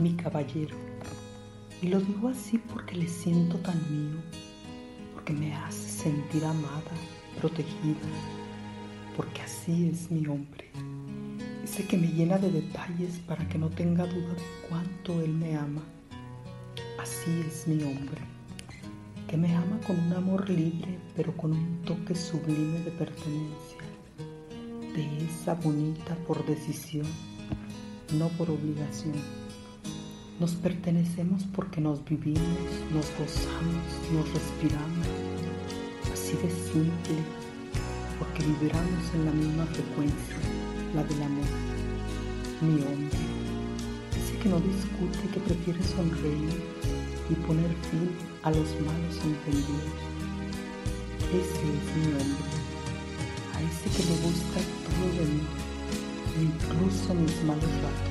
mi caballero. Y lo digo así porque le siento tan mío, porque me hace sentir amada, protegida, porque así es mi hombre. Ese que me llena de detalles para que no tenga duda de cuánto él me ama. Así es mi hombre, que me ama con un amor libre, pero con un toque sublime de pertenencia, de esa bonita por decisión, no por obligación. Nos pertenecemos porque nos vivimos, nos gozamos, nos respiramos, así de simple, porque vibramos en la misma frecuencia, la del amor. Mi hombre, ese que no discute, que prefiere sonreír y poner fin a los malos entendidos. Ese es mi hombre, a ese que le gusta todo de mí, incluso mis malos ratos.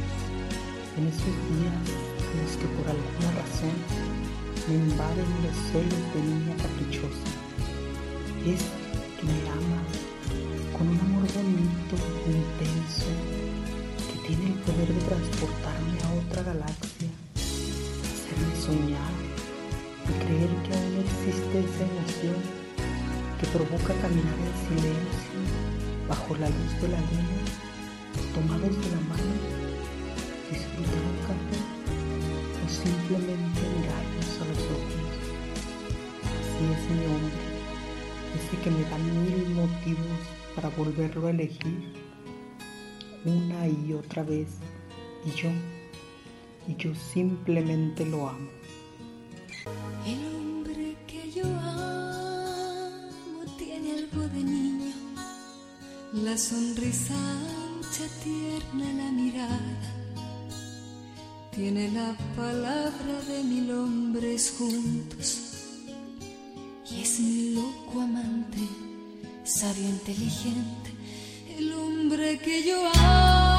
En esos días en los que por alguna razón me invaden los celos de niña caprichosa. Es que me ama con un amor bonito, intenso, que tiene el poder de transportarme a otra galaxia, hacerme soñar y creer que aún existe esa emoción que provoca caminar en silencio bajo la luz de la luna, tomados de la mano, simplemente mirarnos a los ojos. Así es mi hombre, ese que me da mil motivos para volverlo a elegir una y otra vez y yo, y yo simplemente lo amo. El hombre que yo amo tiene algo de niño, la sonrisa ancha, tierna, la mirada. Tiene la palabra de mil hombres juntos. Y es mi loco amante, sabio, inteligente, el hombre que yo amo